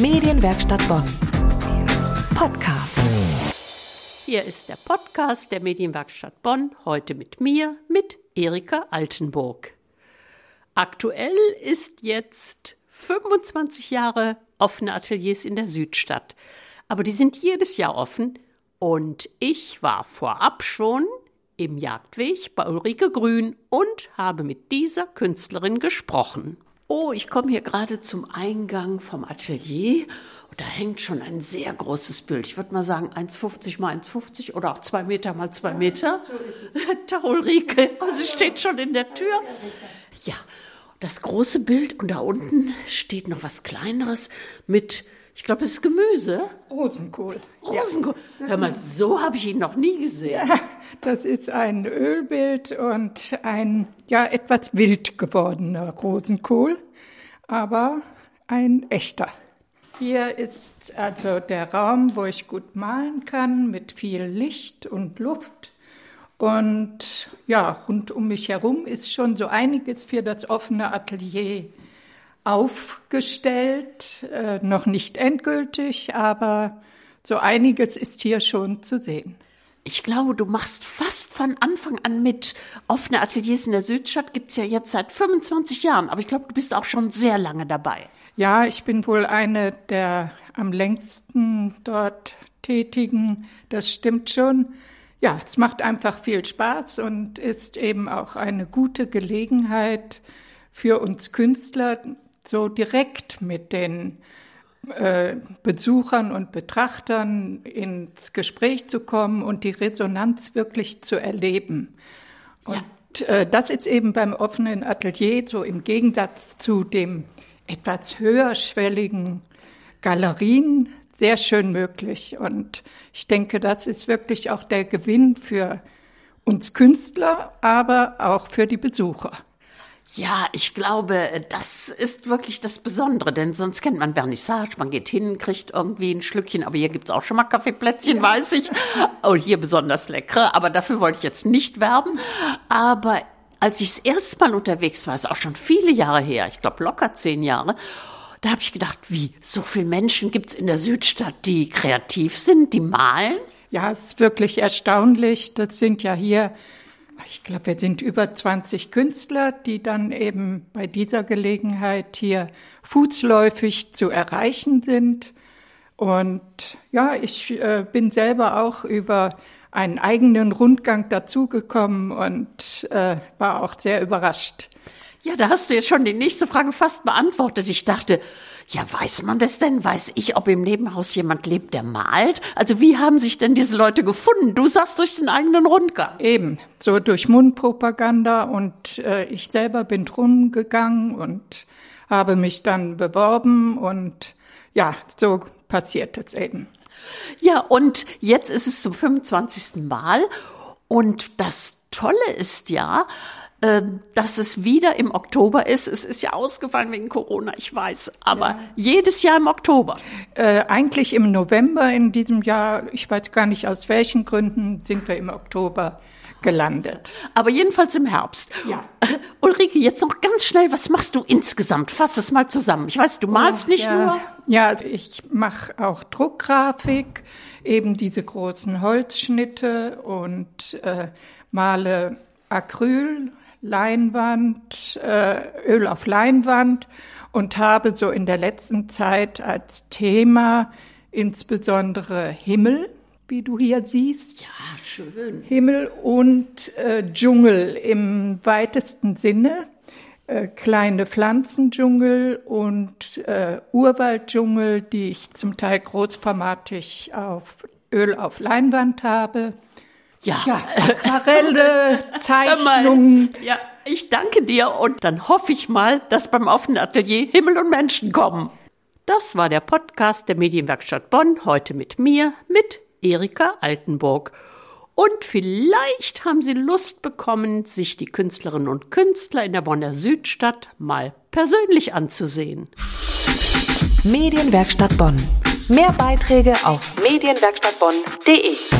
Medienwerkstatt Bonn. Podcast. Hier ist der Podcast der Medienwerkstatt Bonn, heute mit mir, mit Erika Altenburg. Aktuell ist jetzt 25 Jahre offene Ateliers in der Südstadt. Aber die sind jedes Jahr offen und ich war vorab schon im Jagdweg bei Ulrike Grün und habe mit dieser Künstlerin gesprochen. Oh, ich komme hier gerade zum Eingang vom Atelier und da hängt schon ein sehr großes Bild. Ich würde mal sagen 1,50 mal 1,50 oder auch 2 Meter mal 2 Meter. Tag Ulrike, sie steht schon in der Tür. Ja, das große Bild und da unten steht noch was Kleineres mit ich glaube, es ist Gemüse. Rosenkohl. Rosenkohl. Ja. Hör mal, so habe ich ihn noch nie gesehen. Ja, das ist ein Ölbild und ein ja etwas wild gewordener Rosenkohl, aber ein echter. Hier ist also der Raum, wo ich gut malen kann, mit viel Licht und Luft. Und ja, rund um mich herum ist schon so einiges für das offene Atelier aufgestellt, äh, noch nicht endgültig, aber so einiges ist hier schon zu sehen. Ich glaube, du machst fast von Anfang an mit. Offene Ateliers in der Südstadt gibt es ja jetzt seit 25 Jahren, aber ich glaube, du bist auch schon sehr lange dabei. Ja, ich bin wohl eine der am längsten dort Tätigen. Das stimmt schon. Ja, es macht einfach viel Spaß und ist eben auch eine gute Gelegenheit für uns Künstler, so direkt mit den äh, Besuchern und Betrachtern ins Gespräch zu kommen und die Resonanz wirklich zu erleben. Und ja. äh, das ist eben beim offenen Atelier so im Gegensatz zu dem etwas höherschwelligen Galerien sehr schön möglich. Und ich denke, das ist wirklich auch der Gewinn für uns Künstler, aber auch für die Besucher. Ja, ich glaube, das ist wirklich das Besondere, denn sonst kennt man Vernissage, man geht hin, kriegt irgendwie ein Schlückchen, aber hier gibt's auch schon mal Kaffeeplätzchen, ja. weiß ich. Oh, hier besonders leckere, aber dafür wollte ich jetzt nicht werben. Aber als ich das erste Mal unterwegs war, ist auch schon viele Jahre her, ich glaube locker zehn Jahre, da habe ich gedacht, wie, so viele Menschen gibt's in der Südstadt, die kreativ sind, die malen? Ja, es ist wirklich erstaunlich. Das sind ja hier ich glaube, wir sind über 20 Künstler, die dann eben bei dieser Gelegenheit hier fußläufig zu erreichen sind. Und ja, ich äh, bin selber auch über einen eigenen Rundgang dazugekommen und äh, war auch sehr überrascht. Ja, da hast du jetzt schon die nächste Frage fast beantwortet. Ich dachte, ja, weiß man das denn? Weiß ich, ob im Nebenhaus jemand lebt, der malt? Also wie haben sich denn diese Leute gefunden? Du sagst durch den eigenen Rundgang. Eben, so durch Mundpropaganda und äh, ich selber bin drum gegangen und habe mich dann beworben und ja, so passiert es eben. Ja, und jetzt ist es zum 25. Mal und das Tolle ist ja, dass es wieder im Oktober ist. Es ist ja ausgefallen wegen Corona, ich weiß, aber ja. jedes Jahr im Oktober. Äh, eigentlich im November in diesem Jahr, ich weiß gar nicht aus welchen Gründen, sind wir im Oktober gelandet. Aber jedenfalls im Herbst. Ja. Ulrike, jetzt noch ganz schnell, was machst du insgesamt? Fass es mal zusammen. Ich weiß, du malst oh, nicht ja. nur. Ja, ich mache auch Druckgrafik, eben diese großen Holzschnitte und äh, male Acryl Leinwand, äh, Öl auf Leinwand und habe so in der letzten Zeit als Thema insbesondere Himmel, wie du hier siehst. Ja, schön. Himmel und äh, Dschungel im weitesten Sinne. Äh, kleine Pflanzendschungel und äh, Urwalddschungel, die ich zum Teil großformatig auf Öl auf Leinwand habe. Ja, ja Aquarelle, Zeichnungen. Ja, ich danke dir und dann hoffe ich mal, dass beim offenen Atelier Himmel und Menschen kommen. Das war der Podcast der Medienwerkstatt Bonn, heute mit mir, mit Erika Altenburg. Und vielleicht haben Sie Lust bekommen, sich die Künstlerinnen und Künstler in der Bonner Südstadt mal persönlich anzusehen. Medienwerkstatt Bonn. Mehr Beiträge auf medienwerkstattbonn.de.